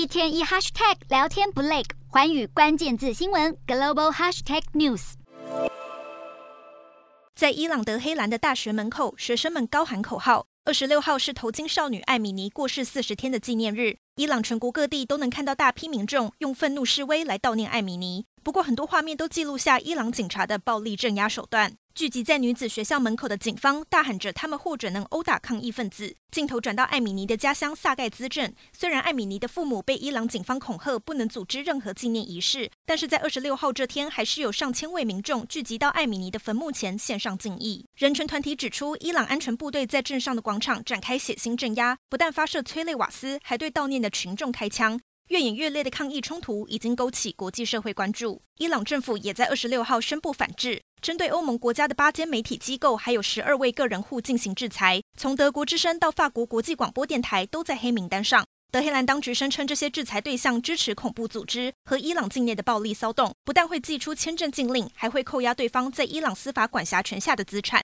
一天一 hashtag 聊天不累，环宇关键字新闻 global hashtag news。在伊朗德黑兰的大学门口，学生们高喊口号。二十六号是头巾少女艾米尼过世四十天的纪念日，伊朗全国各地都能看到大批民众用愤怒示威来悼念艾米尼。不过，很多画面都记录下伊朗警察的暴力镇压手段。聚集在女子学校门口的警方大喊着：“他们或者能殴打抗议分子。”镜头转到艾米尼的家乡萨盖兹镇，虽然艾米尼的父母被伊朗警方恐吓不能组织任何纪念仪式，但是在二十六号这天，还是有上千位民众聚集到艾米尼的坟墓前献上敬意。人权团体指出，伊朗安全部队在镇上的广场展开血腥镇压，不但发射催泪瓦斯，还对悼念的群众开枪。越演越烈的抗议冲突已经勾起国际社会关注。伊朗政府也在二十六号宣布反制，针对欧盟国家的八间媒体机构还有十二位个人户进行制裁。从德国之声到法国国际广播电台都在黑名单上。德黑兰当局声称，这些制裁对象支持恐怖组织和伊朗境内的暴力骚动，不但会寄出签证禁令，还会扣押对方在伊朗司法管辖权下的资产。